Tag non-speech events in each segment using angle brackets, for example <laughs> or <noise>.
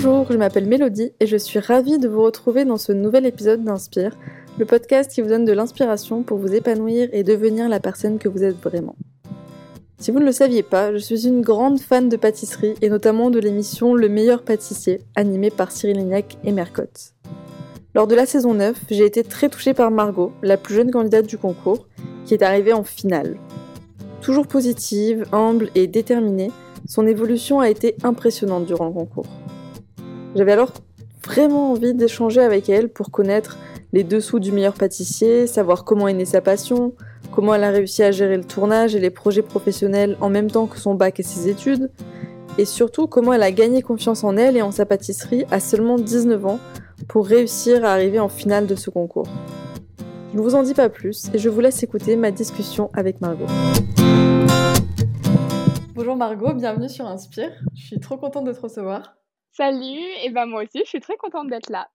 Bonjour, je m'appelle Mélodie et je suis ravie de vous retrouver dans ce nouvel épisode d'Inspire, le podcast qui vous donne de l'inspiration pour vous épanouir et devenir la personne que vous êtes vraiment. Si vous ne le saviez pas, je suis une grande fan de pâtisserie et notamment de l'émission Le meilleur pâtissier, animée par Cyril Lignac et Mercotte. Lors de la saison 9, j'ai été très touchée par Margot, la plus jeune candidate du concours, qui est arrivée en finale. Toujours positive, humble et déterminée, son évolution a été impressionnante durant le concours. J'avais alors vraiment envie d'échanger avec elle pour connaître les dessous du meilleur pâtissier, savoir comment est née sa passion, comment elle a réussi à gérer le tournage et les projets professionnels en même temps que son bac et ses études, et surtout comment elle a gagné confiance en elle et en sa pâtisserie à seulement 19 ans pour réussir à arriver en finale de ce concours. Je ne vous en dis pas plus et je vous laisse écouter ma discussion avec Margot. Bonjour Margot, bienvenue sur Inspire. Je suis trop contente de te recevoir. Salut, et ben moi aussi, je suis très contente d'être là.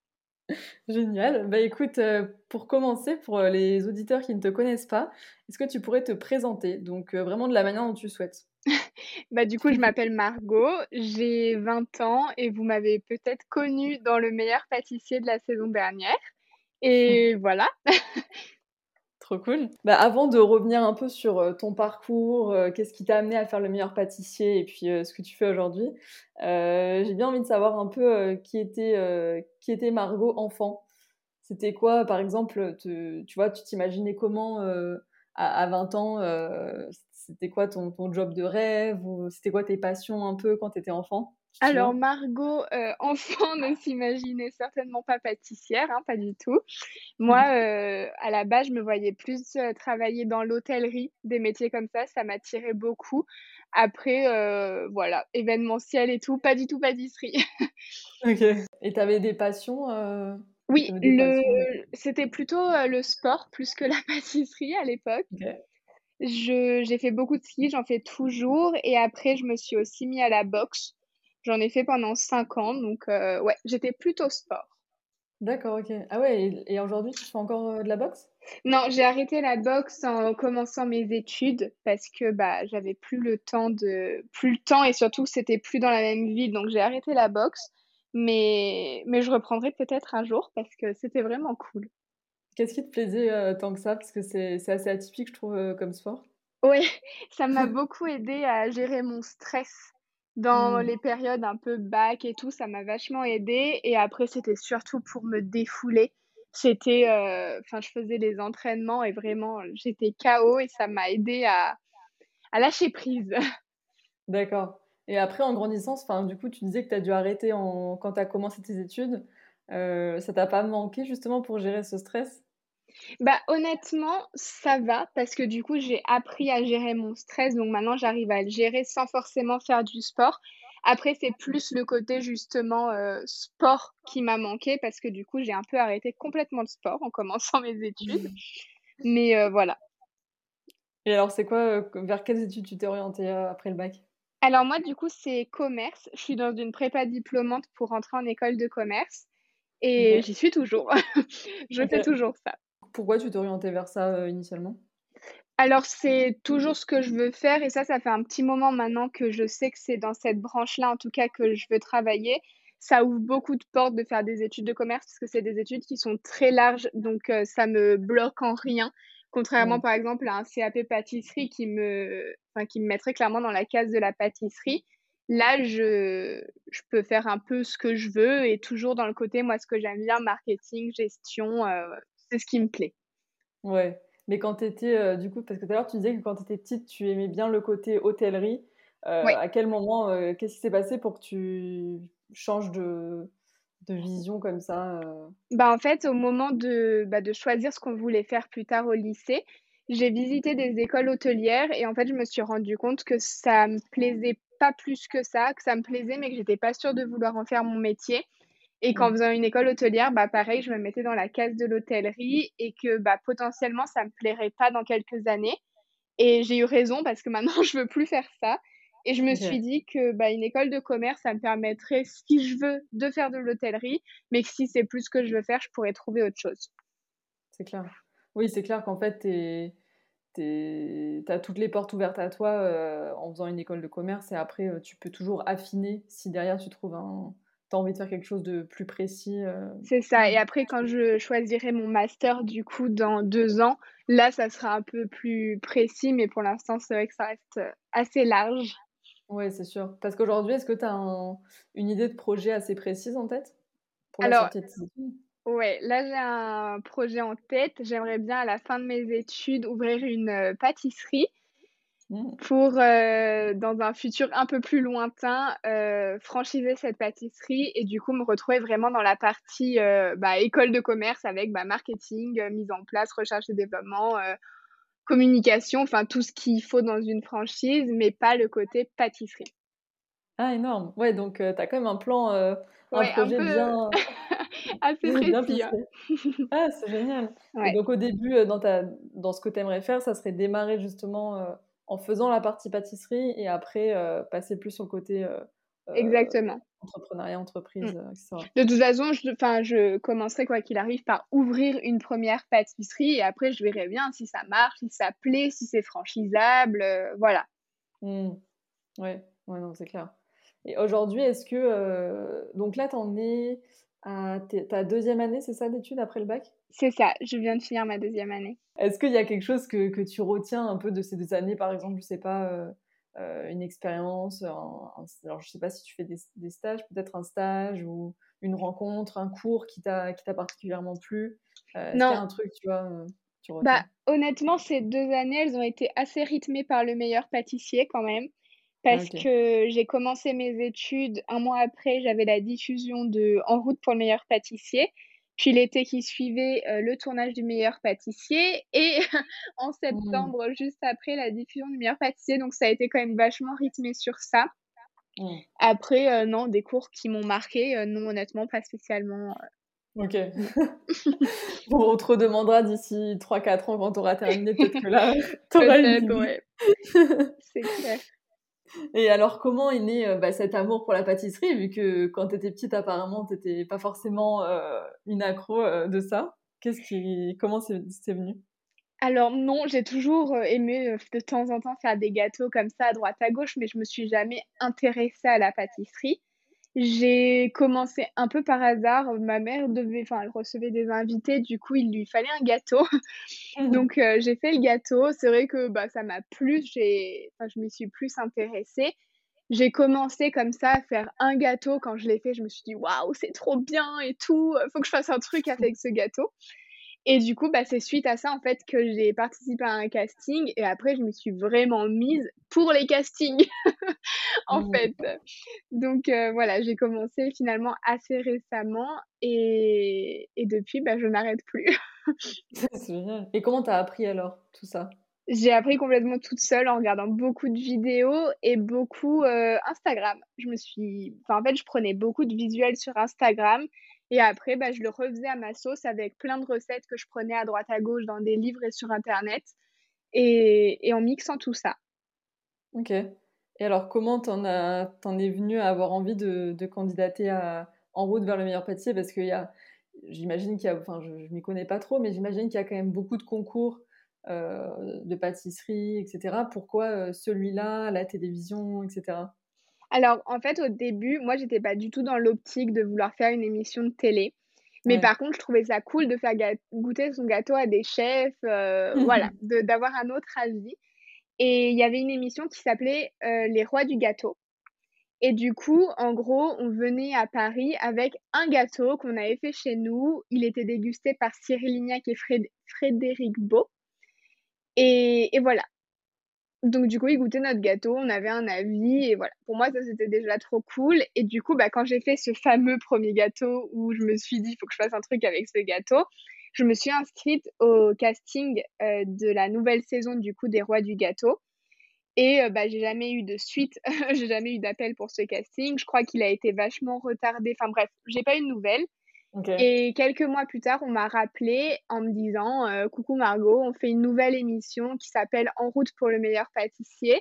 Génial. Bah écoute, euh, pour commencer, pour euh, les auditeurs qui ne te connaissent pas, est-ce que tu pourrais te présenter, donc euh, vraiment de la manière dont tu souhaites <laughs> Bah du coup, je m'appelle Margot, j'ai 20 ans et vous m'avez peut-être connue dans le meilleur pâtissier de la saison dernière. Et <laughs> voilà. <laughs> Trop cool. Bah, avant de revenir un peu sur euh, ton parcours, euh, qu'est-ce qui t'a amené à faire le meilleur pâtissier et puis euh, ce que tu fais aujourd'hui, j'ai bien envie de savoir un peu qui, était, qui était Margot enfant. C'était quoi, par exemple, tu vois, tu t'imaginais comment à, 20 ans C'était quoi ton, ton, job de rêve ou C'était quoi tes passions un peu quand tu étais enfant? Alors Margot, euh, enfant, <laughs> ne s'imaginait certainement pas pâtissière, hein, pas du tout. Moi, mmh. euh, à la base, je me voyais plus euh, travailler dans l'hôtellerie, des métiers comme ça, ça m'attirait beaucoup. Après, voilà, événementiel et tout, pas du tout pâtisserie. <laughs> ok. Et tu avais des passions Oui, le... c'était plutôt le sport plus que la <laughs> pâtisserie à l'époque. J'ai fait beaucoup de ski, j'en fais toujours. Et après, je me suis aussi mis à la boxe. J'en ai fait pendant 5 ans, donc euh, ouais, j'étais plutôt sport. D'accord, ok. Ah ouais, et, aujourd'hui, tu fais encore euh, de la boxe? Non, j'ai arrêté la boxe en commençant mes études parce que bah j'avais plus le temps de plus le temps et surtout c'était plus dans la même ville, donc j'ai arrêté la boxe. Mais mais je reprendrai peut-être un jour parce que c'était vraiment cool. Qu'est-ce qui te plaisait euh, tant que ça? Parce que c'est assez atypique, je trouve, comme sport. Oui, <laughs> ça m'a beaucoup aidé à gérer mon stress dans mmh. les périodes un peu bac et tout, ça m'a vachement aidé. Et après, c'était surtout pour me défouler. C'était, euh, enfin, je faisais les entraînements et vraiment, j'étais KO et ça m'a aidé à, à lâcher prise. <laughs> D'accord. Et après, en grandissant, du coup, tu disais que tu as dû arrêter en... quand tu as commencé tes études. Euh, ça t'a pas manqué justement pour gérer ce stress? Bah, honnêtement, ça va parce que du coup, j'ai appris à gérer mon stress. Donc maintenant, j'arrive à le gérer sans forcément faire du sport. Après, c'est plus le côté justement euh, sport qui m'a manqué parce que du coup, j'ai un peu arrêté complètement le sport en commençant mes études. Mais euh, voilà. Et alors, c'est quoi, euh, vers quelles études tu t'es orientée après le bac? Alors moi, du coup, c'est commerce. Je suis dans une prépa diplômante pour rentrer en école de commerce. Et j'y suis toujours. <laughs> je fais toujours ça. Pourquoi tu t'es orientée vers ça euh, initialement? Alors, c'est toujours ce que je veux faire et ça, ça fait un petit moment maintenant que je sais que c'est dans cette branche-là, en tout cas, que je veux travailler. Ça ouvre beaucoup de portes de faire des études de commerce parce que c'est des études qui sont très larges, donc euh, ça me bloque en rien. Contrairement, par exemple, à un CAP pâtisserie qui me, enfin, qui me mettrait clairement dans la case de la pâtisserie. Là, je, je peux faire un peu ce que je veux et toujours dans le côté, moi, ce que j'aime bien, marketing, gestion, euh, c'est ce qui me plaît. Ouais. Mais quand tu étais, euh, du coup, parce que tout à l'heure tu disais que quand tu étais petite, tu aimais bien le côté hôtellerie. Euh, à quel moment, euh, qu'est-ce qui s'est passé pour que tu changes de, de vision comme ça bah, En fait, au moment de, bah, de choisir ce qu'on voulait faire plus tard au lycée, j'ai visité des écoles hôtelières et en fait, je me suis rendu compte que ça me plaisait pas plus que ça, que ça me plaisait, mais que j'étais pas sûre de vouloir en faire mon métier. Et qu'en mmh. faisant une école hôtelière, bah pareil, je me mettais dans la case de l'hôtellerie et que bah potentiellement ça me plairait pas dans quelques années. Et j'ai eu raison parce que maintenant <laughs> je veux plus faire ça. Et je me suis dit que bah, une école de commerce, ça me permettrait, si je veux, de faire de l'hôtellerie, mais que si c'est plus ce que je veux faire, je pourrais trouver autre chose. C'est clair. Oui, c'est clair qu'en fait, tu as toutes les portes ouvertes à toi euh, en faisant une école de commerce et après, euh, tu peux toujours affiner si derrière tu trouves un, tu as envie de faire quelque chose de plus précis. C'est ça. Et après, quand je choisirai mon master, du coup, dans deux ans, là, ça sera un peu plus précis. Mais pour l'instant, c'est vrai que ça reste assez large. Oui, c'est sûr. Parce qu'aujourd'hui, est-ce que tu as une idée de projet assez précise en tête pour la sortie de Ouais, là j'ai un projet en tête. J'aimerais bien à la fin de mes études ouvrir une euh, pâtisserie. Pour, euh, dans un futur un peu plus lointain, euh, franchiser cette pâtisserie et du coup me retrouver vraiment dans la partie bah, école de commerce avec bah, marketing, mise en place, recherche et développement, communication, enfin tout ce qu'il faut dans une franchise, mais pas le côté pâtisserie. Ah, énorme. Ouais, donc tu as quand même un plan, un projet bien. <laughs> assez <laughs> précis. Hein. <laughs> ah, c'est génial. donc au début, euh, dans, ta, dans ce que tu aimerais faire, ça serait démarrer justement euh, en faisant la partie pâtisserie et après euh, passer plus sur le côté Exactement. entrepreneuriat, entreprise, mm. etc. De toute façon, je, je commencerai quoi qu'il arrive par ouvrir une première pâtisserie et après je verrai bien si ça marche, si ça plaît, si c'est franchisable, voilà. Mmh. Ouais, ouais, non, c'est clair. Et aujourd'hui, est-ce que. donc là, tu en es ta deuxième année, c'est ça, d'études après le bac? C'est ça, je viens de finir ma deuxième année. Est-ce qu'il y a quelque chose que, que, tu retiens un peu de ces deux années, par exemple, je sais pas, euh, euh, une expérience, alors je sais pas si tu fais des, des stages, peut-être un stage ou une rencontre, un cours qui t'a particulièrement plu? Euh, a un truc, tu vois, tu bah, Honnêtement, ces deux années, elles ont été assez rythmées par le meilleur pâtissier quand même parce que j'ai commencé mes études un mois après, j'avais la diffusion de En route pour le meilleur pâtissier. Puis l'été qui suivait, euh, le tournage du meilleur pâtissier. Et <laughs> en mmh. septembre, juste après, la diffusion du meilleur pâtissier. Donc ça a été quand même vachement rythmé sur ça. Mmh. Après, euh, non, des cours qui m'ont marqué, euh, non, honnêtement, pas spécialement. Ok. <laughs> on te redemandera d'ici 3-4 ans quand tu auras terminé. Peut-être que là, tu auras une ouais. <laughs> C'est clair. <laughs> Et alors, comment est né euh, bah, cet amour pour la pâtisserie, vu que quand tu étais petite, apparemment, tu n'étais pas forcément euh, une accro euh, de ça? Qu'est-ce qui, Comment c'est venu? Alors non, j'ai toujours aimé de temps en temps faire des gâteaux comme ça à droite à gauche, mais je me suis jamais intéressée à la pâtisserie. J'ai commencé un peu par hasard. Ma mère devait, enfin, elle recevait des invités, du coup, il lui fallait un gâteau. Mmh <laughs> Donc, euh, j'ai fait le gâteau. C'est vrai que bah, ça m'a plu. Enfin, je m'y suis plus intéressée. J'ai commencé comme ça à faire un gâteau. Quand je l'ai fait, je me suis dit, waouh, c'est trop bien et tout. Faut que je fasse un truc avec ce gâteau. Et du coup, bah, c'est suite à ça, en fait, que j'ai participé à un casting. Et après, je me suis vraiment mise pour les castings, <laughs> en mmh. fait. Donc, euh, voilà, j'ai commencé finalement assez récemment. Et, et depuis, bah, je n'arrête plus. <laughs> c'est génial. Et comment tu as appris alors tout ça? J'ai appris complètement toute seule en regardant beaucoup de vidéos et beaucoup euh, Instagram. Je me suis, enfin en fait, je prenais beaucoup de visuels sur Instagram et après, bah, je le refaisais à ma sauce avec plein de recettes que je prenais à droite à gauche dans des livres et sur Internet et, et en mixant tout ça. Ok. Et alors, comment t'en, as, t'en es venu à avoir envie de, de candidater à, en route vers le meilleur pâtissier? Parce qu'il y a, j'imagine qu'il y a, enfin, je, ne m'y connais pas trop, mais j'imagine qu'il y a quand même beaucoup de concours euh, de pâtisserie, etc. Pourquoi euh, celui-là, la télévision, etc. Alors, en fait, au début, moi, j'étais pas du tout dans l'optique de vouloir faire une émission de télé. Mais par contre, je trouvais ça cool de faire goûter son gâteau à des chefs, euh, <laughs> voilà, d'avoir un autre avis. Et il y avait une émission qui s'appelait euh, Les Rois du gâteau. Et du coup, en gros, on venait à Paris avec un gâteau qu'on avait fait chez nous. Il était dégusté par Cyril Lignac et Frédéric Beau. Et, et, voilà donc du coup, ils goûtaient notre gâteau, on avait un avis et voilà. Pour moi, ça c'était déjà trop cool. Et du coup, bah, quand j'ai fait ce fameux premier gâteau où je me suis dit, il faut que je fasse un truc avec ce gâteau, je me suis inscrite au casting euh, de la nouvelle saison du coup des Rois du gâteau. Et euh, bah, j'ai jamais eu de suite, <laughs> j'ai jamais eu d'appel pour ce casting. Je crois qu'il a été vachement retardé. Enfin bref, j'ai pas eu de nouvelles. Et quelques mois plus tard, on m'a rappelé en me disant euh, Coucou Margot, on fait une nouvelle émission qui s'appelle En route pour le meilleur pâtissier.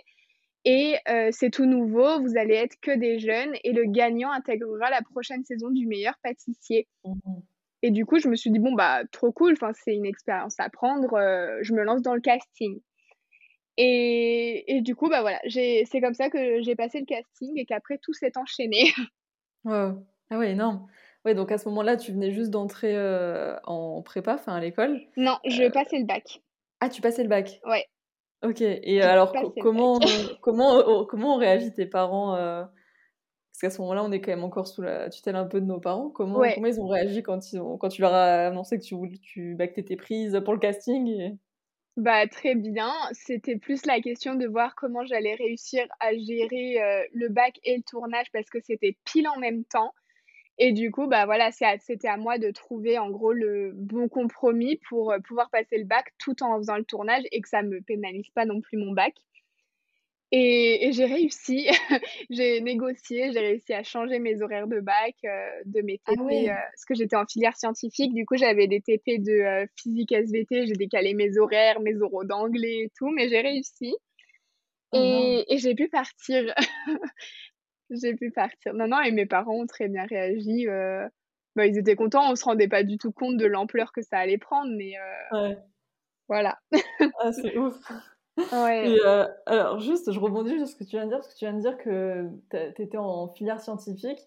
Et euh, c'est tout nouveau, vous allez être que des jeunes et le gagnant intégrera la prochaine saison du meilleur pâtissier. Mmh et du coup, je me suis dit Bon, bah, trop cool, c'est une expérience à prendre, euh, je me lance dans le casting. Et, et du coup, bah voilà, c'est comme ça que j'ai passé le casting et qu'après tout s'est enchaîné. Ouais. Ah ouais, énorme. Ouais, donc à ce moment-là, tu venais juste d'entrer en prépa, enfin à l'école. Non, je passais le bac. Ah, tu passais le bac Ouais. Ok. Et alors, comment, <laughs> comment, comment ont réagi tes parents Parce qu'à ce moment-là, on est quand même encore sous la tutelle un peu de nos parents. Comment, comment ils ont réagi quand, ils ont, quand tu leur as annoncé que tu, tu bah, étais prise pour le casting Bah, très bien. C'était plus la question de voir comment j'allais réussir à gérer le bac et le tournage parce que c'était pile en même temps. Et du coup, bah voilà, c'était à moi de trouver en gros le bon compromis pour pouvoir passer le bac tout en faisant le tournage et que ça me pénalise pas non plus mon bac. Et, j'ai réussi, <laughs> j'ai négocié, j'ai réussi à changer mes horaires de bac, de mes TP, ah parce que j'étais en filière scientifique, du coup j'avais des TP de physique SVT, j'ai décalé mes horaires, mes oraux d'anglais et tout, mais j'ai réussi. Oh et, et j'ai pu partir <laughs> j'ai pu partir. Non, non, et mes parents ont très bien réagi. Euh, bah, ils étaient contents, on se rendait pas du tout compte de l'ampleur que ça allait prendre, mais euh, ouais. voilà. <laughs> ah, c'est ouf. Ouais. Euh, alors, juste, je rebondis sur ce que tu viens de dire, parce que tu viens de dire que tu étais en filière scientifique.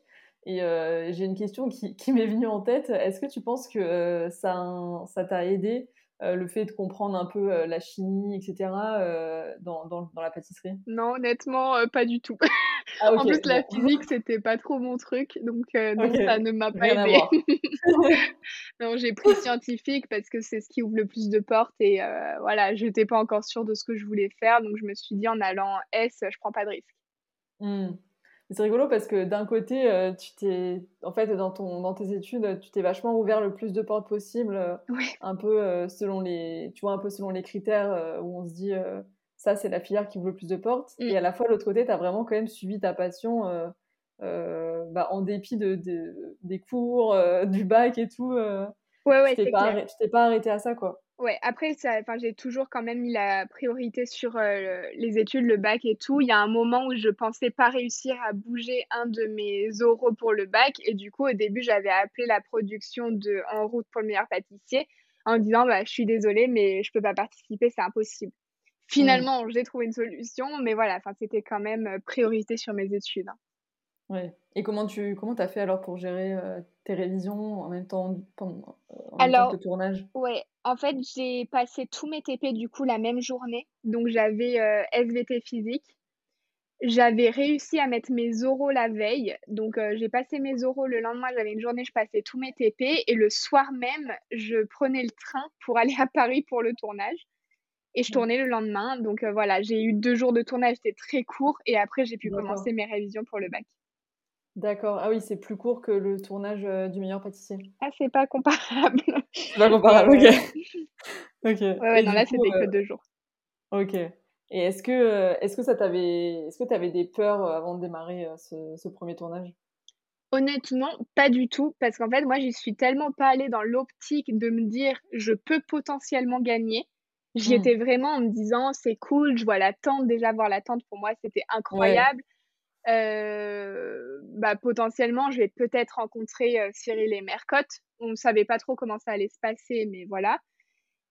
Et j'ai une question qui, qui m'est venue en tête. Est-ce que tu penses que ça t'a aidé euh, le fait de comprendre un peu euh, la chimie, etc., euh, dans, dans, dans, la pâtisserie? Non, honnêtement, pas du tout. Ah, <laughs> en plus, la physique, c'était pas trop mon truc, donc, donc ça ne m'a pas aidé. <laughs> <laughs> non, j'ai pris scientifique parce que c'est ce qui ouvre le plus de portes et voilà, j'étais pas encore sûre de ce que je voulais faire, donc je me suis dit en allant S, je prends pas de risque. Mmh. C'est rigolo parce que d'un côté, euh, tu t'es, en fait, dans, ton, dans tes études, tu t'es vachement ouvert le plus de portes possible, euh, un peu euh, selon les, tu vois, un peu selon les critères où on se dit, ça c'est la filière qui ouvre le plus de portes. Mm. Et à la fois, de l'autre côté, tu as vraiment quand même suivi ta passion, bah, en dépit de, des cours, <laughs> du bac et tout. ouais, ouais, tu t'es pas, pas arrêté à ça, quoi. Ouais, après, ça, j'ai toujours quand même mis la priorité sur euh, les études, le bac et tout. Il y a un moment où je pensais pas réussir à bouger un de mes oraux pour le bac. Et du coup, au début, j'avais appelé la production de En route pour le meilleur pâtissier en disant bah, Je suis désolée, mais je peux pas participer, c'est impossible. Finalement, j'ai trouvé une solution, mais voilà, c'était quand même euh, priorité sur mes études. Hein. Ouais. Et comment tu comment as fait alors pour gérer euh, tes révisions en même temps pendant en alors, le tournage? Ouais, en fait, j'ai passé tous mes TP du coup la même journée. Donc j'avais euh, SVT physique. J'avais réussi à mettre mes oraux la veille. Donc euh, j'ai passé mes oraux le lendemain, j'avais une journée, je passais tous mes TP et le soir même, je prenais le train pour aller à Paris pour le tournage. Et je tournais le lendemain. Donc voilà, j'ai eu deux jours de tournage, c'était très court. Et après, j'ai pu commencer mes révisions pour le bac. D'accord. Ah oui, c'est plus court que le tournage euh, du meilleur pâtissier. Ah, c'est pas comparable. <laughs> C'est pas comparable, ok. ok. Ouais, non, là, c'était que euh, deux jours. Ok. Et est-ce que, euh, est-ce que ça t'avait, est-ce que avais des peurs avant de démarrer ce, premier tournage? Honnêtement, pas du tout, parce qu'en fait, moi, j'y suis tellement pas allée dans l'optique de me dire je peux potentiellement gagner. J'y hmm. étais vraiment en me disant c'est cool, je vois la tente, déjà voir la tente pour moi c'était incroyable. Euh, bah, potentiellement, je vais peut-être rencontrer euh, Cyril et Mercotte. On ne savait pas trop comment ça allait se passer, mais voilà.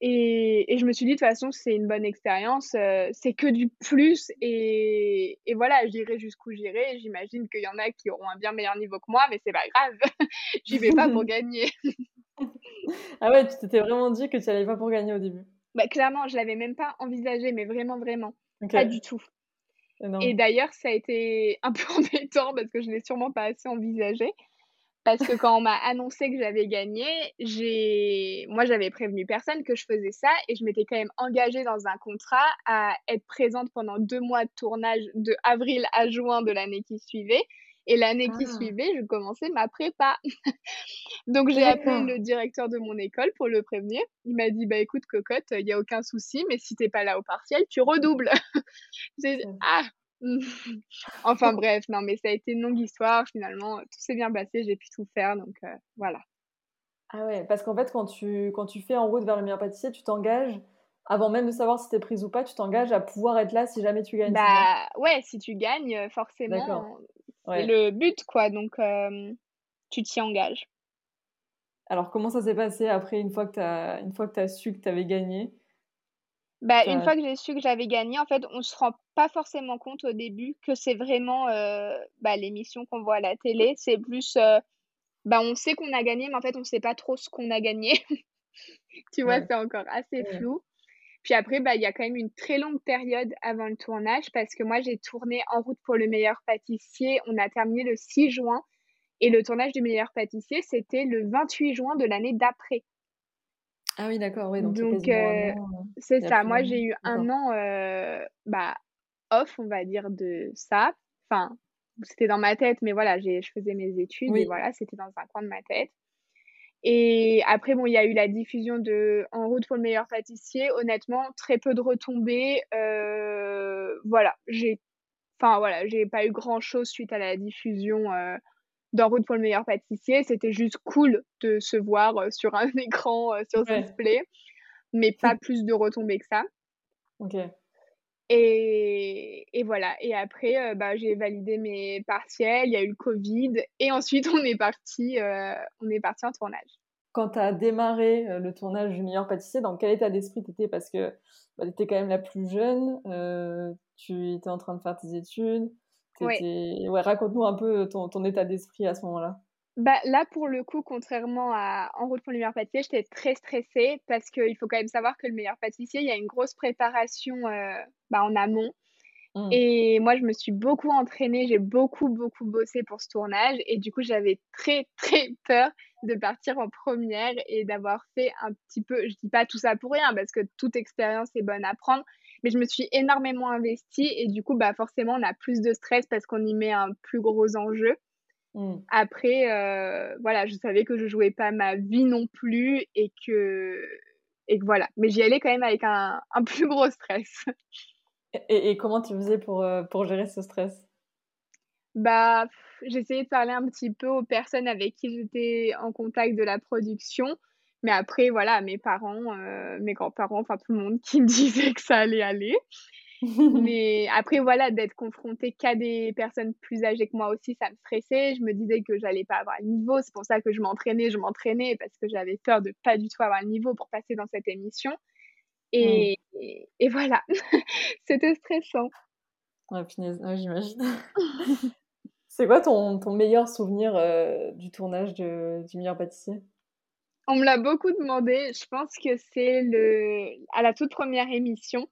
Et, et je me suis dit, de toute façon, c'est une bonne expérience. Euh, c'est que du plus. Et, et voilà, j'irai jusqu'où j'irai. J'imagine qu'il y en a qui auront un bien meilleur niveau que moi, mais c'est pas grave. <laughs> J'y vais pas pour <laughs> gagner. <laughs> ah ouais, tu t'étais vraiment dit que tu n'allais pas pour gagner au début. Bah, clairement, je l'avais même pas envisagé, mais vraiment, vraiment. Pas du tout. Et d'ailleurs, ça a été un peu <laughs> embêtant parce que je ne l'ai sûrement pas assez envisagé. Parce que quand on m'a annoncé que j'avais gagné, j'ai, moi, j'avais prévenu personne que je faisais ça et je m'étais quand même engagée dans un contrat à être présente pendant deux mois de tournage de avril à juin de l'année qui suivait. Et l'année qui ah. suivait, je commençais ma prépa. <laughs> Donc j'ai appelé le directeur de mon école pour le prévenir. Il m'a dit bah écoute cocotte, il y a aucun souci, mais si t'es pas là au partiel, tu redoubles. <laughs> j'ai dit ah. <laughs> enfin bref, non mais ça a été une longue histoire. Finalement, tout s'est bien passé, j'ai pu tout faire, donc euh, voilà. Ah ouais, parce qu'en fait quand tu quand tu fais en route vers le meilleur pâtissier, tu t'engages avant même de savoir si t'es prise ou pas, tu t'engages à pouvoir être là si jamais tu gagnes. Bah ouais, si tu gagnes, forcément, c'est le but, quoi. Donc, euh, tu t'y engages. Alors, comment ça s'est passé après, une fois que tu as, as su que tu avais gagné? Bah, Une fois que j'ai su que j'avais gagné, en fait, on se rend pas forcément compte au début que c'est vraiment euh, bah, l'émission qu'on voit à la télé. C'est plus euh, bah, on sait qu'on a gagné, mais en fait, on sait pas trop ce qu'on a gagné. <laughs> Tu vois, c'est encore assez flou. Puis après, bah, il y a quand même une très longue période avant le tournage parce que moi, j'ai tourné En route pour le meilleur pâtissier. On a terminé le 6 juin et le tournage du meilleur pâtissier, c'était le 28 juin de l'année d'après. Ah oui, d'accord, oui. Donc, Donc euh, c'est ça. Moi, j'ai eu un an euh, bah, off, on va dire, de ça. Enfin, c'était dans ma tête, mais voilà, je faisais mes études et voilà, c'était dans un coin de ma tête. Et après, bon, il y a eu la diffusion de En route pour le meilleur pâtissier. Honnêtement, très peu de retombées. Euh, voilà, j'ai, enfin voilà, j'ai pas eu grand chose suite à la diffusion euh, d'En route pour le meilleur pâtissier. C'était juste cool de se voir euh, sur un <laughs> écran, sur ce display, mais pas plus de retombées que ça. Ok. Et, et, voilà. Et après, bah, j'ai validé mes partiels, il y a eu le Covid, et ensuite <laughs> on est parti, on est parti en tournage. Quand tu as démarré le tournage du meilleur pâtissier, dans quel état d'esprit tu étais Parce que bah, tu étais quand même la plus jeune, tu étais en train de faire tes études. Ouais. ouais Raconte-nous un peu ton, ton état d'esprit à ce moment-là. Bah, là, pour le coup, contrairement à En route pour le meilleur pâtissier, j'étais très stressée parce qu'il faut quand même savoir que le meilleur pâtissier, il y a une grosse préparation euh, bah, en amont. Mmh. Et moi, je me suis beaucoup entraînée, j'ai beaucoup, beaucoup bossé pour ce tournage. Et du coup, j'avais très, <laughs> très peur de partir en première et d'avoir fait un petit peu, je dis pas tout ça pour rien parce que toute expérience est bonne à prendre, mais je me suis énormément investie et du coup, bah, forcément, on a plus de stress parce qu'on y met un plus gros enjeu. Mmh. Après, euh, voilà, je savais que je jouais pas ma vie non plus et que, et que voilà. Mais j'y allais quand même avec un, un <laughs> plus gros stress. Et, et, comment tu faisais pour, euh, pour gérer ce stress? Bah, j'essayais de parler un petit peu aux personnes avec qui j'étais en contact de la production. Mais après, voilà, mes parents, euh, mes grands-parents, enfin tout le monde qui me <laughs> disait que ça allait aller. <laughs> Mais après, voilà, d'être confrontée qu'à des personnes plus âgées que moi aussi, ça me stressait. Je me disais que j'allais pas avoir le niveau. C'est pour ça que je m'entraînais, je m'entraînais parce que j'avais peur de pas du tout avoir le niveau pour passer dans cette émission. Et, et, voilà, <laughs> c'était stressant. Ouais, j'imagine. <laughs> C'est quoi ton, ton, meilleur souvenir euh, du tournage de, du meilleur pâtissier? On me l'a beaucoup demandé. Je pense que c'est le à la toute première émission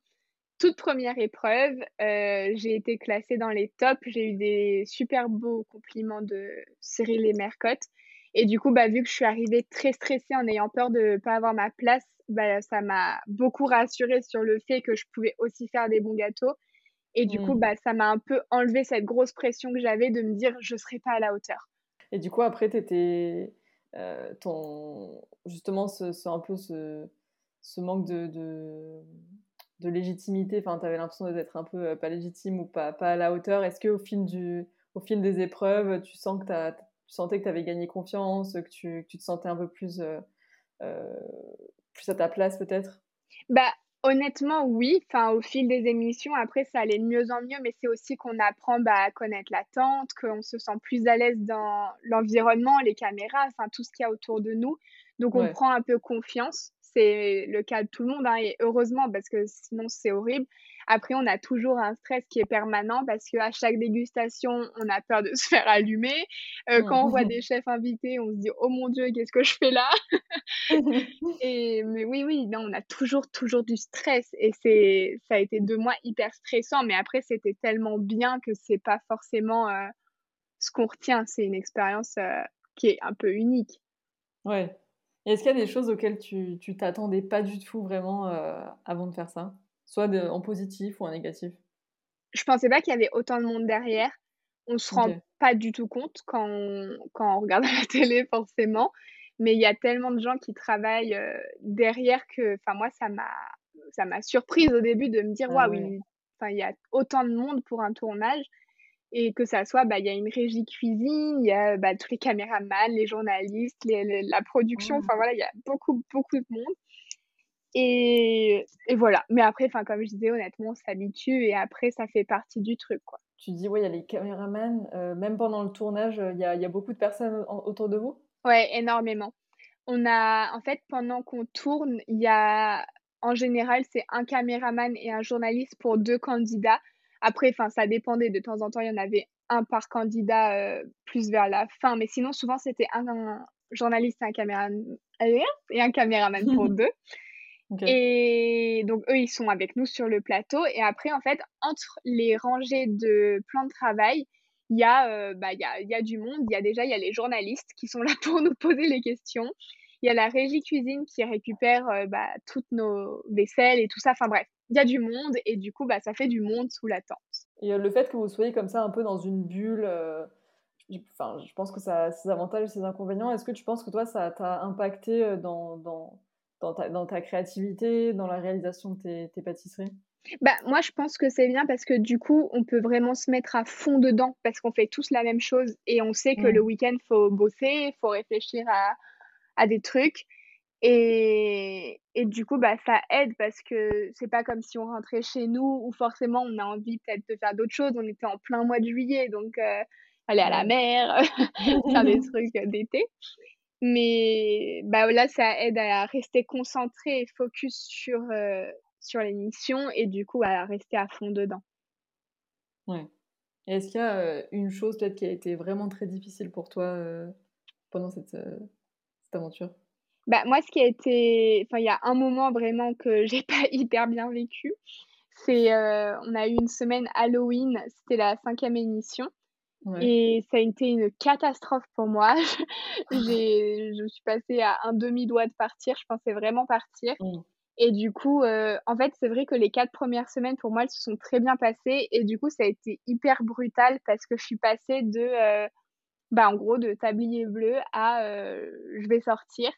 toute première épreuve, euh, j'ai été classée dans les tops. J'ai eu des super beaux compliments de Cyril et Mercotte. Et du coup, bah, vu que je suis arrivée très stressée en ayant peur de ne pas avoir ma place, bah, ça m'a beaucoup rassurée sur le fait que je pouvais aussi faire des bons gâteaux. Et du coup, mmh. bah, ça m'a un peu enlevé cette grosse pression que j'avais de me dire je ne serai pas à la hauteur. Et du coup, après, tu étais euh, ton... justement ce, un peu ce, ce manque de, de légitimité Enfin, tu avais l'impression d'être un peu euh, pas légitime ou pas, pas à la hauteur. Est-ce qu'au fil, du, au fil des épreuves, tu, sens que tu sentais que tu avais gagné confiance, que tu, tu, te sentais un peu plus, euh, euh, plus à ta place peut-être? Bah, Honnêtement, oui. Enfin, au fil des émissions, après, ça allait de mieux en mieux, mais c'est aussi qu'on apprend bah, à connaître la tente, qu'on se sent plus à l'aise dans l'environnement, les caméras, enfin, tout ce qu'il y a autour de nous. Donc, on prend un peu confiance c'est le cas de tout le monde, hein, et heureusement, parce que sinon c'est horrible. Après, on a toujours un stress qui est permanent parce qu'à chaque dégustation, on a peur de se faire allumer. Euh, quand on voit <laughs> des chefs invités, on se dit Oh mon Dieu, qu'est-ce que je fais là? <laughs> Et, Mais oui, oui, non, on a toujours, toujours du stress. Et c'est, ça a été deux mois hyper stressants. Mais après, c'était tellement bien que c'est pas forcément euh, ce qu'on retient. C'est une expérience euh, qui est un peu unique. Ouais, est-ce qu'il y a des choses auxquelles tu, tu t'attendais pas du tout vraiment euh, avant de faire ça? Soit en positif ou en négatif? Je pensais pas qu'il y avait autant de monde derrière. On se rend pas du tout compte quand on, quand on regarde à <laughs> la télé, forcément. Mais il y a tellement de gens qui travaillent euh, derrière que, moi, ça m'a, ça m'a surprise au début de me dire, ah waouh, il y a autant de monde pour un tournage et que ça soit, bah, il y a une régie cuisine, il y a bah, tous les caméramans, les journalistes, la production, enfin voilà, il y a beaucoup, beaucoup de monde. Et, et voilà. Mais après, comme je disais, honnêtement, on s'habitue et après, ça fait partie du truc, quoi. Tu dis, oui, il y a les caméramans, euh, même pendant le tournage, il y a, y a, beaucoup de personnes autour de vous? Ouais, énormément. On a, en fait, pendant qu'on tourne, il y a, en général, c'est un caméraman et un journaliste pour deux candidats. Après, enfin, ça dépendait. De temps en temps, il y en avait un par candidat euh, plus vers la fin. Mais sinon, souvent, c'était un, journaliste et un caméraman, et un caméraman pour <laughs> deux. Et donc, eux, ils sont avec nous sur le plateau. Et après, en fait, entre les rangées de plans de travail, il y, a, euh, bah, y, a, y a du monde. Il y a déjà y a les journalistes qui sont là <laughs> pour nous poser les questions. Il y a la régie cuisine qui récupère euh, bah, toutes nos vaisselles et tout ça. Enfin bref, il y a du monde et du coup, bah, ça fait du monde sous la tente. Et euh, le fait que vous soyez comme ça un peu dans une bulle, euh, enfin, je pense que ça a ses avantages et ses inconvénients. Est-ce que tu penses que toi, ça t'a impacté dans, dans, dans, ta, dans, ta, créativité, dans la réalisation de tes, tes pâtisseries? Bah, moi, je pense que c'est bien parce que du coup, on peut vraiment se mettre à fond dedans parce qu'on fait tous la même chose et on sait que mmh. le week-end, il faut bosser, il faut réfléchir à, à des trucs. Et, et, du coup, bah, ça aide parce que c'est pas comme si on rentrait chez nous où forcément on a envie peut-être de faire d'autres choses. On était en plein mois de juillet, donc euh, aller à la mer, <laughs> faire des <laughs> trucs d'été. Mais bah, là, ça aide à rester concentré et focus sur, euh, sur l'émission et du coup à rester à fond dedans. Ouais. Est-ce qu'il y a euh, une chose peut-être qui a été vraiment très difficile pour toi pendant cette, aventure? Bah, moi, ce qui a été. Enfin, il y a un moment vraiment que <laughs> j'ai pas hyper bien vécu. C'est. Euh, on a eu une semaine Halloween, c'était la cinquième émission. Et ça a été une catastrophe pour moi. <laughs> j'ai, je suis passée à un demi-doigt de partir. Je pensais vraiment partir. Mmh. Et du coup, euh, en fait, c'est vrai que les quatre premières semaines, pour moi, elles se sont très bien passées. Et du coup, ça a été hyper brutal parce que je suis passée de. Euh, bah, en gros, de tablier bleu à je vais sortir.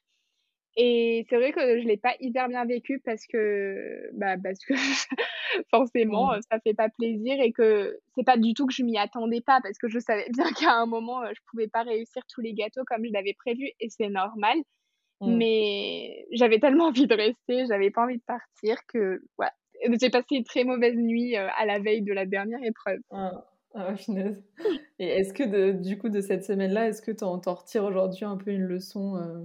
Et c'est vrai que je l'ai pas hyper bien vécu parce que, bah, parce que <laughs> forcément, mmh. ça fait pas plaisir et que c'est pas du tout que je m'y attendais pas parce que je savais bien qu'à un moment, je pouvais pas réussir tous les gâteaux comme je l'avais prévu et c'est normal. Mmh. Mais j'avais tellement envie de rester, j'avais pas envie de partir que, voilà. J'ai passé une très mauvaise nuit à la veille de la dernière épreuve. Ah. Ah, finesse. Et est-ce que de, du coup, de cette semaine-là, est-ce que tu en, retires aujourd'hui un peu une leçon euh?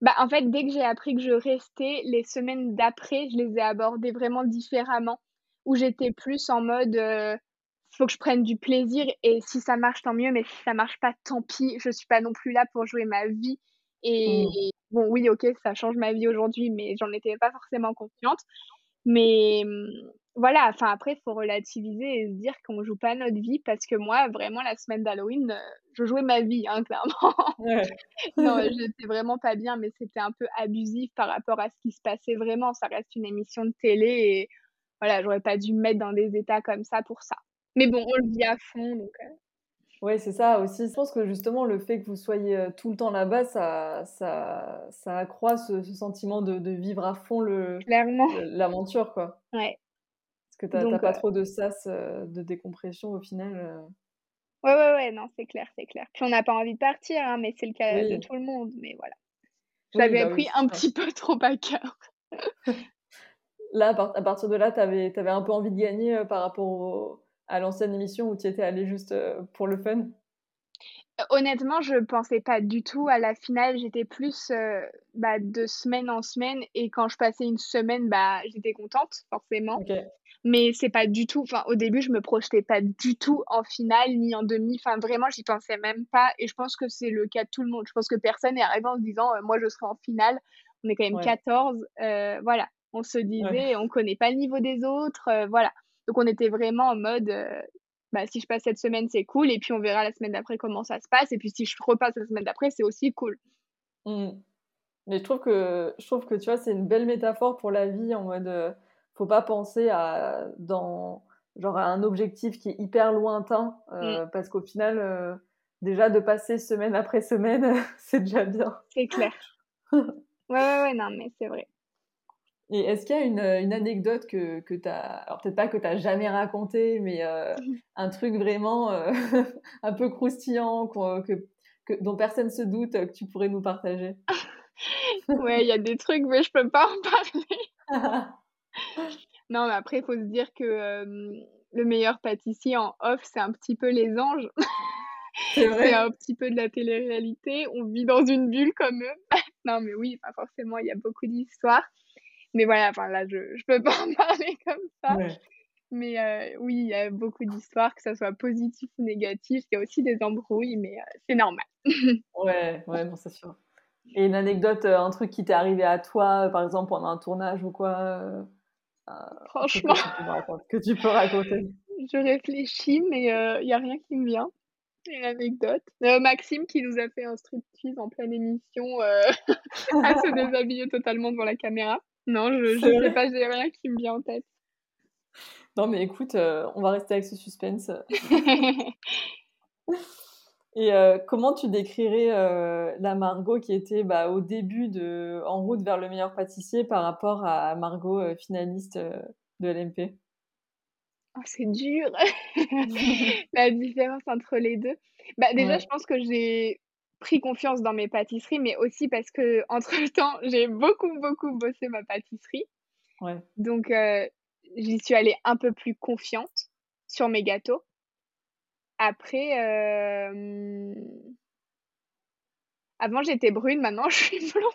Bah, En fait, dès que j'ai appris que je restais, les semaines d'après, je les ai abordées vraiment différemment, où j'étais plus en mode, il euh, faut que je prenne du plaisir, et si ça marche, tant mieux, mais si ça marche pas, tant pis, je suis pas non plus là pour jouer ma vie. Et mmh. bon, oui, ok, ça change ma vie aujourd'hui, mais j'en étais pas forcément consciente. Mais voilà, enfin après, il faut relativiser et se dire qu'on joue pas notre vie parce que moi, vraiment, la semaine d'Halloween, euh, je jouais ma vie, hein, clairement. <laughs> non, <laughs> j'étais vraiment pas bien, mais c'était un peu abusif par rapport à ce qui se passait vraiment. Ça reste une émission de télé et voilà, j'aurais pas dû me mettre dans des états comme ça pour ça. Mais bon, on le vit à fond, donc. Euh. Oui, c'est ça aussi. Je pense que justement, le fait que vous soyez euh, tout le temps là-bas, ça, ça, ça accroît ce, sentiment de, de, vivre à fond le, l'aventure, quoi. Ouais. Parce que tu n'as pas trop de sas de décompression au final. Ouais, ouais, ouais, non, c'est clair, c'est clair. Puis on n'a pas envie de partir, hein, mais c'est le cas de tout le monde. Mais voilà. J'avais bah pris un petit peu trop à cœur. <laughs> là, à partir de là, tu avais, avais, un peu envie de gagner par rapport à l'ancienne émission où tu étais allé juste pour le fun? Honnêtement, je pensais pas du tout à la finale. J'étais plus bah, de semaine en semaine et quand je passais une semaine, bah, j'étais contente, forcément. Mais c'est pas du tout. Enfin, au début, je me projetais pas du tout en finale ni en demi. Enfin, vraiment, j'y pensais même pas. Et je pense que c'est le cas de tout le monde. Je pense que personne n'est arrivé en se disant, moi, je serai en finale. On est quand même 14. voilà. On se disait, on connaît pas le niveau des autres. voilà. Donc, on était vraiment en mode, bah, si je passe cette semaine, c'est cool. Et puis, on verra la semaine d'après comment ça se passe. Et puis, si je repasse la semaine d'après, c'est aussi cool. Mmh. Mais je trouve que, je trouve que tu vois, c'est une belle métaphore pour la vie en mode, euh, faut pas penser à, dans, genre, à un objectif qui est hyper lointain. Euh, mmh. Parce qu'au final, euh, déjà, de passer semaine après semaine, <laughs> c'est déjà bien. C'est clair. <laughs> ouais, ouais, ouais, non, mais c'est vrai. Et est-ce qu'il y a une, une, anecdote que, que tu as, alors peut-être pas que tu n'as jamais raconté, mais euh, <laughs> un truc vraiment euh, <laughs> un peu croustillant que, que, dont personne se doute que tu pourrais nous partager? <laughs> Ouais, il y a des trucs, mais je peux pas en parler. non, mais après, il faut se dire que euh, le meilleur pâtissier en off, c'est un petit peu les anges. C'est vrai. c'est un petit peu de la télé-réalité. On vit dans une bulle comme eux. non, mais oui, forcément, il y a beaucoup d'histoires. Mais voilà, enfin là, je, je peux <laughs> pas en parler comme ça. Mais oui, il y a beaucoup d'histoires, que ça soit positif ou négatif. Il y a aussi des embrouilles, mais c'est normal. <laughs> ouais, ouais, non, c'est sûr. Et une anecdote, un truc qui t'est arrivé à toi, par exemple, pendant un tournage ou quoi Franchement. Que tu, peux raconter. Je réfléchis, mais il n'y a rien qui me vient. Une anecdote. Maxime qui nous a fait un striptease en pleine émission <laughs> à se déshabiller totalement devant la caméra. Non, je ne sais pas, j'ai rien qui me vient en tête. Non, mais écoute, euh, on va rester avec ce suspense. <laughs> Et euh, comment tu décrirais euh, la Margot qui était bah, au début de En route vers le meilleur pâtissier par rapport à Margot finaliste de LMP oh, C'est dur <laughs> la différence entre les deux. Bah, déjà, je pense que j'ai pris confiance dans mes pâtisseries, mais aussi parce que <laughs> entre temps, j'ai beaucoup, beaucoup bossé ma pâtisserie. Ouais. Donc, j'y suis allée un peu plus confiante sur mes gâteaux. Après, euh... avant j'étais brune, maintenant <laughs> je suis blonde.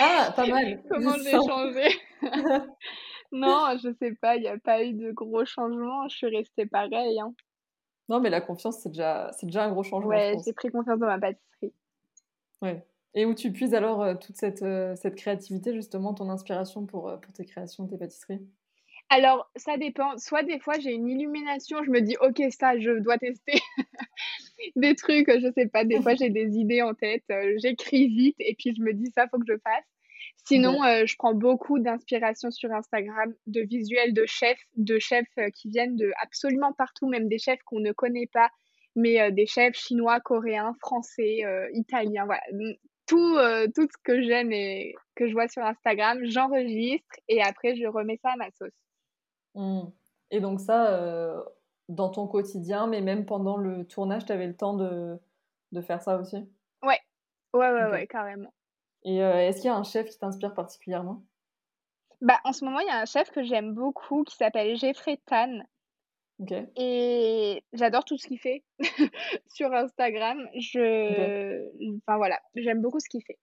Ah, pas mal. <laughs> Comment j'ai changé? Non, je sais pas, il n'y a pas eu de gros changements, je suis restée pareille. Hein. Non, mais la confiance, c'est déjà, c'est déjà un gros changement. Ouais, j'ai pris confiance dans ma pâtisserie. Ouais. Et où tu puises alors euh, toute cette, euh, cette créativité, justement, ton inspiration pour, euh, pour tes créations, tes pâtisseries? Alors, ça dépend. Soit des fois, j'ai une illumination, je me dis, OK, ça, je dois tester <laughs> des trucs, je sais pas. Des <laughs> fois, j'ai des idées en tête, j'écris vite et puis je me dis, ça, faut que je fasse. Sinon, euh, je prends beaucoup d'inspiration sur Instagram de visuels de chefs, de chefs euh, qui viennent de absolument partout, même des chefs qu'on ne connaît pas, mais des chefs chinois, coréens, français, italiens, voilà. Tout, tout ce que j'aime et que je vois sur Instagram, j'enregistre et après, je remets ça à ma sauce. Mmh. Et donc ça, euh, dans ton quotidien, mais même pendant le tournage, tu avais le temps de, de faire ça aussi? Ouais, ouais, ouais, ouais, carrément. Et euh, est-ce qu'il y a un chef qui t'inspire particulièrement? Bah, En ce moment, il y a un chef que j'aime beaucoup qui s'appelle Jeffrey Tan. Et j'adore tout ce qu'il fait <laughs> sur Instagram. Je... Enfin voilà, j'aime beaucoup ce qu'il fait.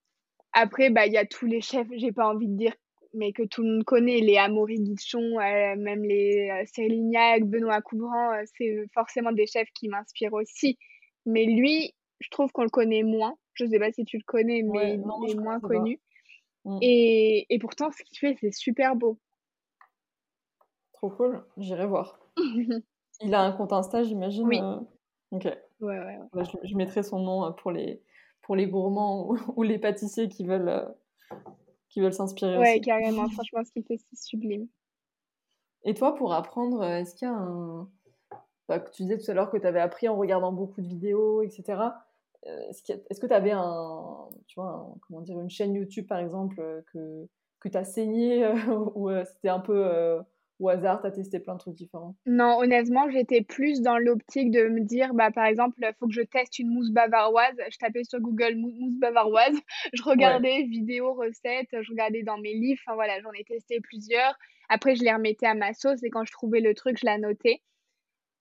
Après, bah, il y a tous les chefs, j'ai pas envie de dire mais que tout le monde connaît, les Amaury Guichon, euh, même les euh, Benoît Couvrant, euh, c'est forcément des chefs qui m'inspirent aussi. Mais lui, je trouve qu'on le connaît moins. Je sais pas si tu le connais, mais il est moins connu. Mm. Et, et, pourtant, ce qu'il fait, c'est super beau. Trop cool, j'irai voir. <laughs> il a un compte Insta, j'imagine Oui. Ok. Ouais, ouais, ouais. je, je, mettrai son nom pour les, pour les gourmands ou, <laughs> ou les pâtissiers qui veulent qui veulent s'inspirer ouais, carrément. Franchement, ce qu'il fait, c'est sublime. Et toi, pour apprendre, euh, est-ce qu'il y a un. Bah, tu disais tout à l'heure que tu avais appris en regardant beaucoup de vidéos, etc. Euh, est-ce que tu avais un, tu vois, comment dire, une chaîne YouTube, par exemple, euh, que, que tu as saigné <laughs> ou c'était un peu au hasard, tu as testé plein de trucs différents? Non, honnêtement, j'étais plus dans l'optique de me dire, bah, par exemple, il faut que je teste une mousse bavaroise. Je tapais sur Google mousse bavaroise. <laughs> Je regardais vidéos, recettes, je regardais dans mes livres. Enfin voilà, j'en ai testé plusieurs. Après, je les remettais à ma sauce et quand je trouvais le truc, je la notais.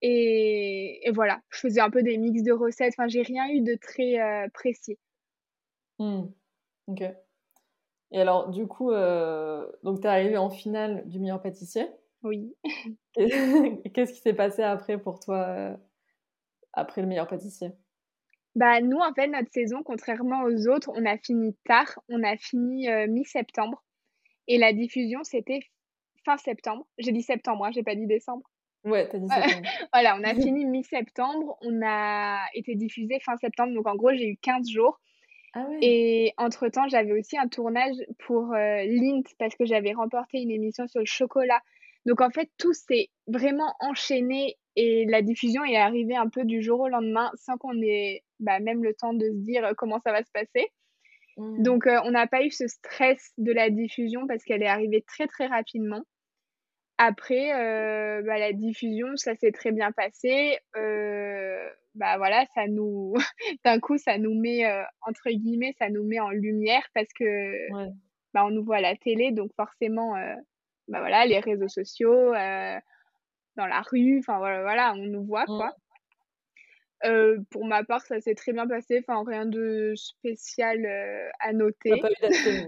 Et, et voilà, je faisais un peu des mix de recettes. Enfin, j'ai rien eu de très euh, précis. Mmh. Ok. Et alors, du coup, euh, donc tu es arrivé en finale du meilleur pâtissier. Oui. <laughs> Qu'est-ce qui s'est passé après pour toi, euh, après le meilleur pâtissier? Bah, nous, en fait, notre saison, contrairement aux autres, on a fini tard. On a fini euh, mi-septembre. Et la diffusion, c'était fin septembre. J'ai dit septembre, hein, j'ai pas dit décembre. Ouais, t'as dit septembre. <laughs> voilà, on a <laughs> fini mi-septembre. On a été diffusé fin septembre. Donc, en gros, j'ai eu 15 jours. Ah ouais. Et entre-temps, j'avais aussi un tournage pour euh, Lint parce que j'avais remporté une émission sur le chocolat. Donc en fait, tout s'est vraiment enchaîné et la diffusion est arrivée un peu du jour au lendemain sans qu'on ait bah, même le temps de se dire euh, comment ça va se passer. Mmh. Donc euh, on n'a pas eu ce stress de la diffusion parce qu'elle est arrivée très très rapidement. Après, euh, bah, la diffusion, ça s'est très bien passé. bah voilà, ça nous, <laughs> d'un coup, ça nous met entre guillemets, ça nous met en lumière parce que bah, on nous voit à la télé, donc forcément, bah voilà, les réseaux sociaux, euh, dans la rue, enfin voilà, voilà, on nous voit quoi. Mmh. Euh, pour ma part, ça s'est très bien passé, enfin rien de spécial euh, à noter.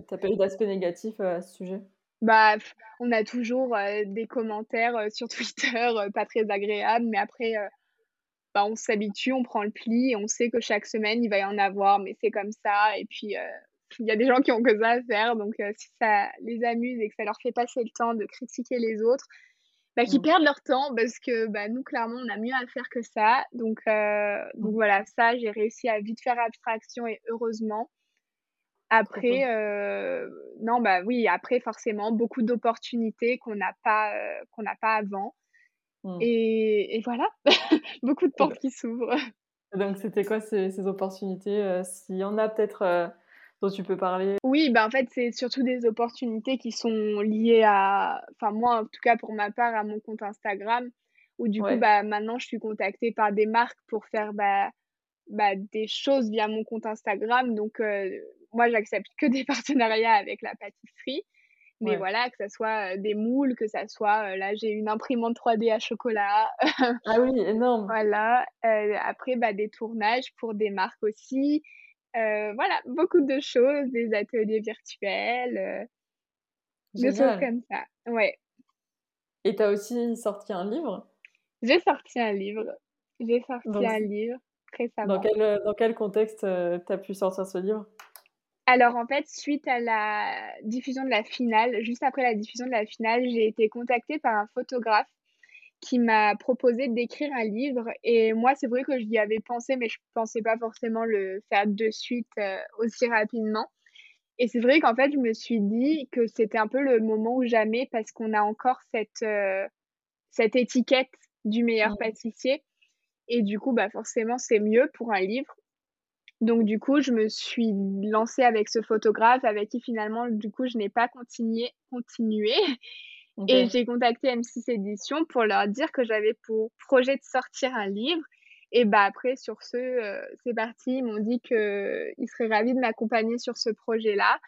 T'as pas eu d'aspect négatif à ce sujet? Bah, on a toujours, des commentaires, sur <laughs> Twitter, pas très agréables, mais après, bah, on s'habitue, on prend le pli et on sait que chaque semaine, il va y en avoir, mais c'est comme ça et puis, il y a des gens qui ont que ça à faire donc si ça les amuse et que ça leur fait passer le temps de critiquer les autres, bah, qu'ils mmh. perdent leur temps parce que, bah, nous clairement, on a mieux à faire que ça donc donc mmh. voilà, ça, j'ai réussi à vite faire abstraction et heureusement. Après, non, bah, oui, après forcément beaucoup d'opportunités qu'on n'a pas, qu'on n'a pas avant mmh. et et voilà, <laughs> beaucoup de portes qui s'ouvrent. Donc c'était quoi ces ces opportunités, s'il y en a peut-être, dont tu peux parler? Oui, bah, en fait, c'est surtout des opportunités qui sont liées à enfin moi, en tout cas pour ma part, à mon compte Instagram où du coup, bah, maintenant je suis contactée par des marques pour faire, bah bah, des choses via mon compte Instagram donc moi j'accepte que des <laughs> partenariats avec la pâtisserie. Mais voilà, que ça soit des moules, que ça soit, là j'ai une imprimante 3D à chocolat. <laughs> Ah oui, énorme. voilà, après, bah, des tournages pour des marques aussi. voilà, beaucoup de choses, des ateliers virtuels, des choses comme ça, ouais. Et tu as aussi sorti un livre? J'ai sorti un livre. J'ai sorti un livre récemment. Dans quel, dans quel contexte tu as pu sortir ce livre? Alors en fait, suite à la diffusion de la finale, juste après la diffusion de la finale, j'ai été contactée par un photographe qui m'a proposé d'écrire un livre. Et moi, c'est vrai que j'y avais pensé, mais je pensais pas forcément le faire de suite euh, aussi rapidement. Et c'est vrai qu'en fait, je me suis dit que c'était un peu le moment ou jamais parce qu'on a encore cette, euh, cette étiquette du meilleur mmh. pâtissier. Et du coup, bah forcément, c'est mieux pour un livre. Donc du coup, je me suis lancée avec ce photographe avec qui finalement, du coup, je n'ai pas continué. continué. Et j'ai contacté M6 Éditions pour leur dire que j'avais pour projet de sortir un livre. Et bah après, sur ce, euh, c'est parti. Ils m'ont dit qu'ils seraient ravis de m'accompagner sur ce projet-là.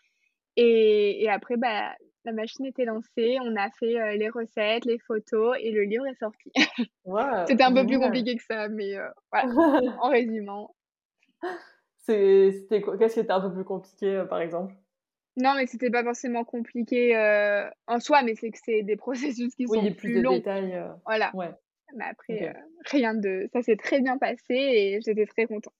Et, et, après, bah, la machine était lancée. On a fait euh, les recettes, les photos et le livre est sorti. <laughs> C'était un peu plus compliqué que ça, mais euh, voilà, <laughs> en résumant. C'était quoi Qu'est-ce qui était un peu plus compliqué, euh, par exemple? Non, mais c'était pas forcément compliqué euh, en soi, mais c'est que c'est des <laughs> processus qui sont plus, plus de longs. détails. Euh, voilà. Ouais. Mais après, rien de. Ça s'est très bien passé et j'étais très contente.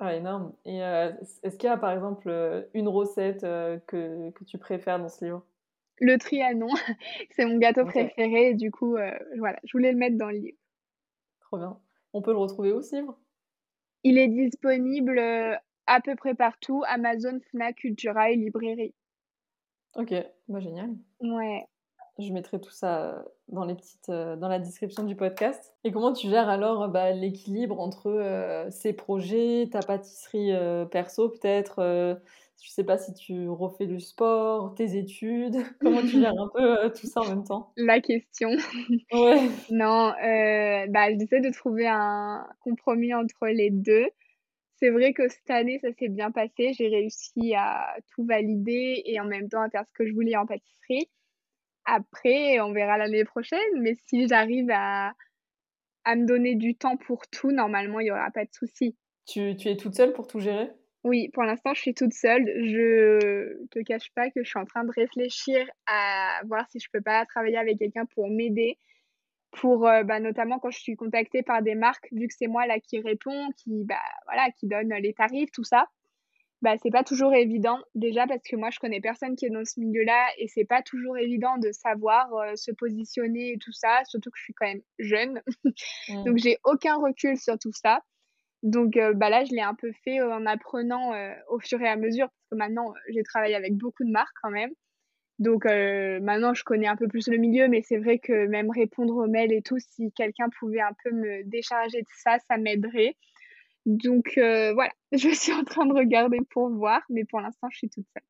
Ah, énorme. Et est-ce qu'il y a, par exemple, une recette que, que tu préfères dans ce livre? Le Trianon, <laughs> c'est mon gâteau préféré. Et du coup, voilà, je voulais le mettre dans le livre. Trop bien. On peut le retrouver où, ce livre? Il est disponible, euh, à peu près partout, Amazon, Fnac, Cultura et librairie. OK, bah, génial. Ouais. Je mettrai tout ça, euh, dans les petites, euh, dans la description du podcast. Et comment tu gères alors, bah, l'équilibre entre, ces projets, ta pâtisserie, perso peut-être, je sais pas si tu refais du sport, tes études, <laughs> comment tu gères un peu euh, tout ça en même temps? La question. <laughs> Ouais. non, euh, bah, j'essaie de trouver un compromis entre les deux. C'est vrai que cette année, ça s'est bien passé. J'ai réussi à tout valider et en même temps à faire ce que je voulais en pâtisserie. Après, on verra l'année prochaine, mais si j'arrive à, à me donner du temps pour tout, normalement, il n'y aura pas de souci. Tu, tu es toute seule pour tout gérer? Oui, pour l'instant, je suis toute seule. Je te cache pas que je suis en train de réfléchir à voir si je peux pas travailler avec quelqu'un pour m'aider. Pour euh, bah, notamment quand je suis contactée par des marques, vu que c'est moi là qui réponds, qui bah voilà, qui donne les tarifs, tout ça. Bah c'est pas toujours évident déjà parce que moi je connais personne qui est dans ce milieu-là et c'est pas toujours évident de savoir euh, se positionner et tout ça, surtout que je suis quand même jeune. <laughs> Mmh. Donc j'ai aucun recul sur tout ça. Donc bah là, je l'ai un peu fait en apprenant au fur et à mesure, parce que maintenant, j'ai travaillé avec beaucoup de marques quand même. Donc maintenant, je connais un peu plus le milieu, mais c'est vrai que même répondre aux mails et tout, si quelqu'un pouvait un peu me décharger de ça, ça m'aiderait. Donc voilà, <laughs> je suis en train de regarder pour voir, mais pour l'instant, je suis toute seule.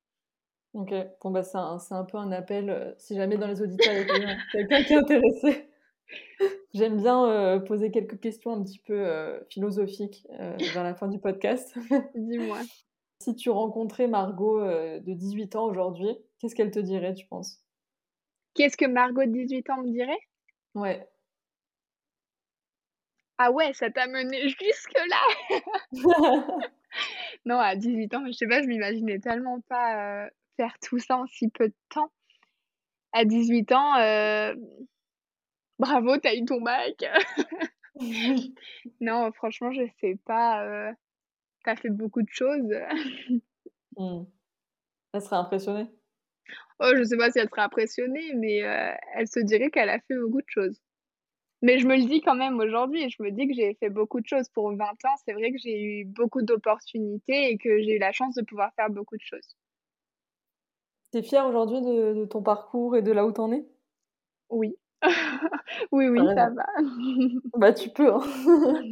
Ok, bon bah c'est un, un, peu un appel, si jamais dans les auditeurs il y a quelqu'un qui est intéressé, J'aime bien euh, poser quelques questions un petit peu euh, philosophiques euh, vers la fin du podcast. <laughs> Dis-moi. Si tu rencontrais Margot de 18 ans aujourd'hui, qu'est-ce qu'elle te dirait, tu penses? Qu'est-ce que Margot de 18 ans me dirait? Ouais. Ah ouais, ça t'a mené <laughs> jusque-là <laughs> Non, à 18 ans, je sais pas, je m'imaginais tellement pas faire tout ça en si peu de temps. à 18 ans, euh, bravo, t'as eu ton bac. <laughs> non, franchement, je sais pas. Euh, t'as fait beaucoup de choses. <laughs> Mmh. Elle serait impressionnée. Oh, je sais pas si elle serait impressionnée, mais euh, elle se dirait qu'elle a fait beaucoup de choses. Mais je me le dis quand même aujourd'hui, je me dis que j'ai fait beaucoup de choses. Pour 20 ans, c'est vrai que j'ai eu beaucoup d'opportunités et que j'ai eu la chance de pouvoir faire beaucoup de choses. T'es fière aujourd'hui de, ton parcours et de là où t'en es? Oui. <laughs> oui, oui, ça va. <laughs> bah, tu peux. Hein. <laughs>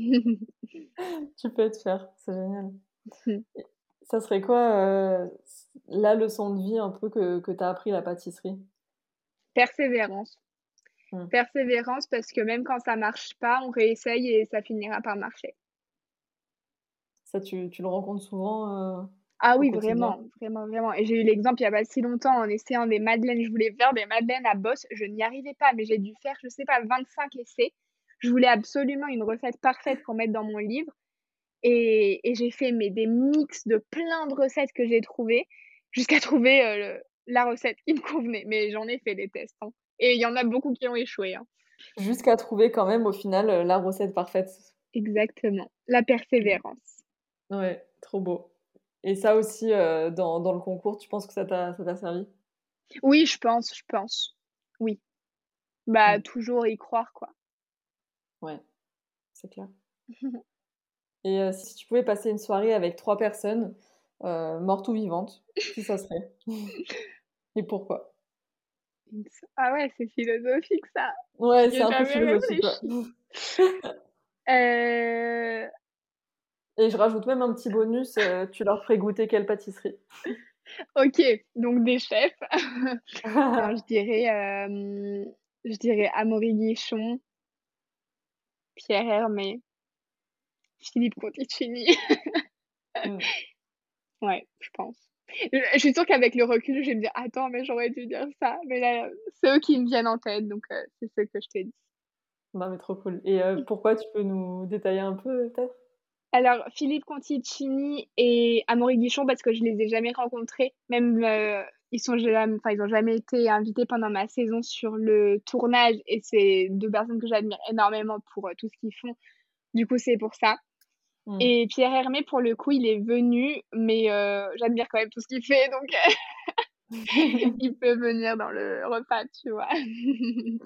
tu peux être fière, c'est génial. Mmh. Ça serait quoi euh, la leçon de vie un peu que, que tu as appris la pâtisserie? Persévérance. Mmh. Persévérance parce que même quand ça marche pas, on réessaye et ça finira par marcher. Ça, tu, tu le rencontres souvent euh, Ah oui, vraiment, vraiment, vraiment. Et j'ai eu l'exemple il y a pas si longtemps en essayant des madeleines. Je voulais faire des madeleines à bosse. Je n'y arrivais pas, mais j'ai dû faire, je sais pas, 25 essais. Je voulais absolument une recette parfaite pour mettre dans mon livre. Et, et j'ai fait mais, des mix de plein de recettes que j'ai trouvées jusqu'à trouver euh, la recette qui me convenait. Mais j'en ai fait des tests. Hein. Et il y en a beaucoup qui ont échoué. Hein. Jusqu'à trouver quand même au final euh, la recette parfaite. Exactement. La persévérance. Ouais, trop beau. Et ça aussi, euh, dans, dans, le concours, tu penses que ça t'a servi? Oui, je pense, je pense. Oui. Bah, toujours y croire, quoi. Ouais, c'est clair. <laughs> Et euh, si tu pouvais passer une soirée avec trois personnes, mortes ou vivantes, qui ça serait? <laughs> Et pourquoi? Ah ouais, c'est philosophique ça. Ouais, c'est un peu philosophique. <laughs> euh... Et je rajoute même un petit bonus, euh, tu leur ferais goûter quelle pâtisserie <laughs> Ok, donc des chefs. <laughs> Alors, je dirais, euh, je dirais Amaury Guichon, Pierre Hermé, Philippe Conticini. Mm. <laughs> Ouais, je pense. Je suis sûre qu'avec le recul, je vais me dire attends, mais j'aurais dû dire ça. Mais là, c'est eux qui me viennent en tête, donc euh, c'est ce que je t'ai dit. Non, mais trop cool. Et euh, pourquoi tu peux nous détailler un peu, peut-être? Alors, Philippe Conticini et Amaury Guichon, parce que je les ai jamais rencontrés, même euh, ils sont jamais, enfin ils ont jamais été invités pendant ma saison sur le tournage, et c'est deux personnes que j'admire énormément pour tout ce qu'ils font. Du coup, c'est pour ça. Mmh. Et Pierre Hermé, pour le coup, il est venu, mais euh, j'admire quand même tout ce qu'il fait, donc <laughs> il peut venir dans le repas, tu vois.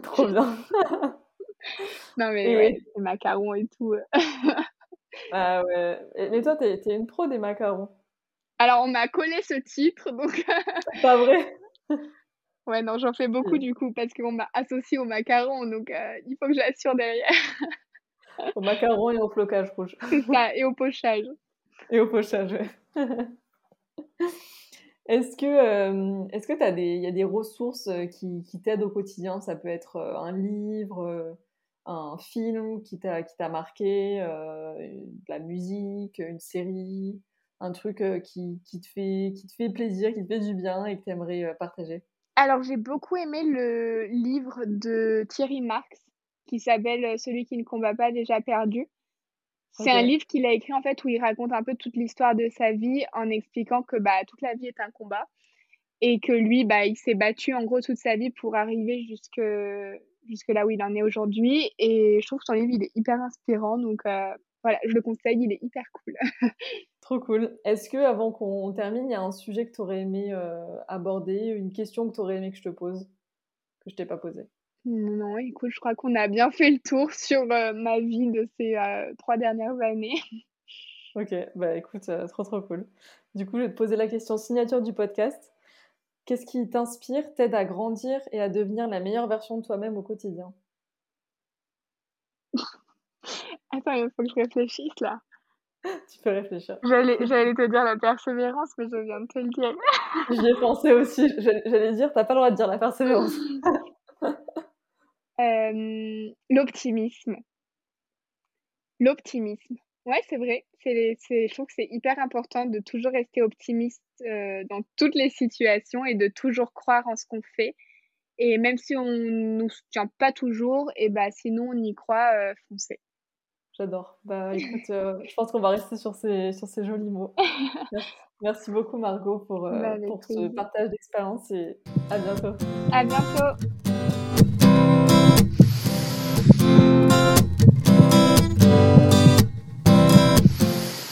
Trop bien. <laughs> non, mais ouais, les macarons et tout. <laughs> ah ouais. mais toi, t'es es une pro des macarons? Alors, on m'a collé ce titre, donc. Pas vrai <laughs> Ouais, non, j'en fais beaucoup du coup, parce qu'on m'a associé aux macarons, donc euh, il faut que j'assure derrière. <laughs> au macaron et au flocage rouge. <laughs> C'est ça, et au pochage. Et au pochage, Est-ce que euh, est-ce que tu des il y a des ressources euh, qui, qui t'aident au quotidien? Ça peut être un livre, un film qui t'a qui t'a marqué, de la musique, une série, un truc qui, qui, te fait qui te fait plaisir, qui te fait du bien et que tu aimerais partager? Alors j'ai beaucoup aimé le livre de Thierry Marx qui s'appelle euh, Celui qui ne combat pas déjà perdu. C'est un livre qu'il a écrit en fait où il raconte un peu toute l'histoire de sa vie en expliquant que bah, toute la vie est un combat et que lui bah, il s'est battu en gros toute sa vie pour arriver jusque, jusque là où il en est aujourd'hui et je trouve que son livre il est hyper inspirant donc euh, voilà je le conseille il est hyper cool. <laughs> Trop cool. Est-ce que avant qu'on termine il y a un sujet que tu aurais aimé euh, aborder, une question que tu aurais aimé que je te pose que je t'ai pas posée? Non, écoute, je crois qu'on a bien fait le tour sur euh, ma vie de ces euh, trois dernières années. <laughs> Ok, bah écoute, euh, trop trop cool. Du coup, je vais te poser la question signature du podcast. Qu'est-ce qui t'inspire, t'aide à grandir et à devenir la meilleure version de toi-même au quotidien? <laughs> Attends, il faut que je réfléchisse là. <laughs> tu peux réfléchir. <laughs> J'allais, te dire la persévérance, mais je viens de te le dire. J'y ai pensé aussi. J'allais dire, t'as pas le droit de dire la persévérance. Euh, l'optimisme. L'optimisme. Ouais, c'est vrai. C'est, c'est, je trouve que c'est hyper important de toujours rester optimiste euh, dans toutes les situations et de toujours croire en ce qu'on fait. Et même si on ne nous soutient pas toujours, et bah, sinon on y croit, euh, foncez. J'adore. Bah <laughs> écoute, euh, je pense qu'on va rester sur ces, sur ces jolis mots. <laughs> Merci, beaucoup Margot pour, bah, pour ce partage d'expérience et à bientôt. À bientôt.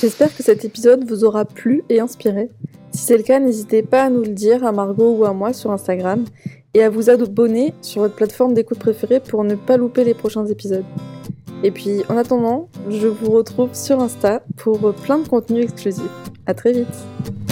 J'espère que cet épisode vous aura plu et inspiré. Si c'est le cas, n'hésitez pas à nous le dire à Margot ou à moi sur Instagram et à vous abonner sur votre plateforme d'écoute préférée pour ne pas louper les prochains épisodes. Et puis en attendant, je vous retrouve sur Insta pour plein de contenus exclusifs. À très vite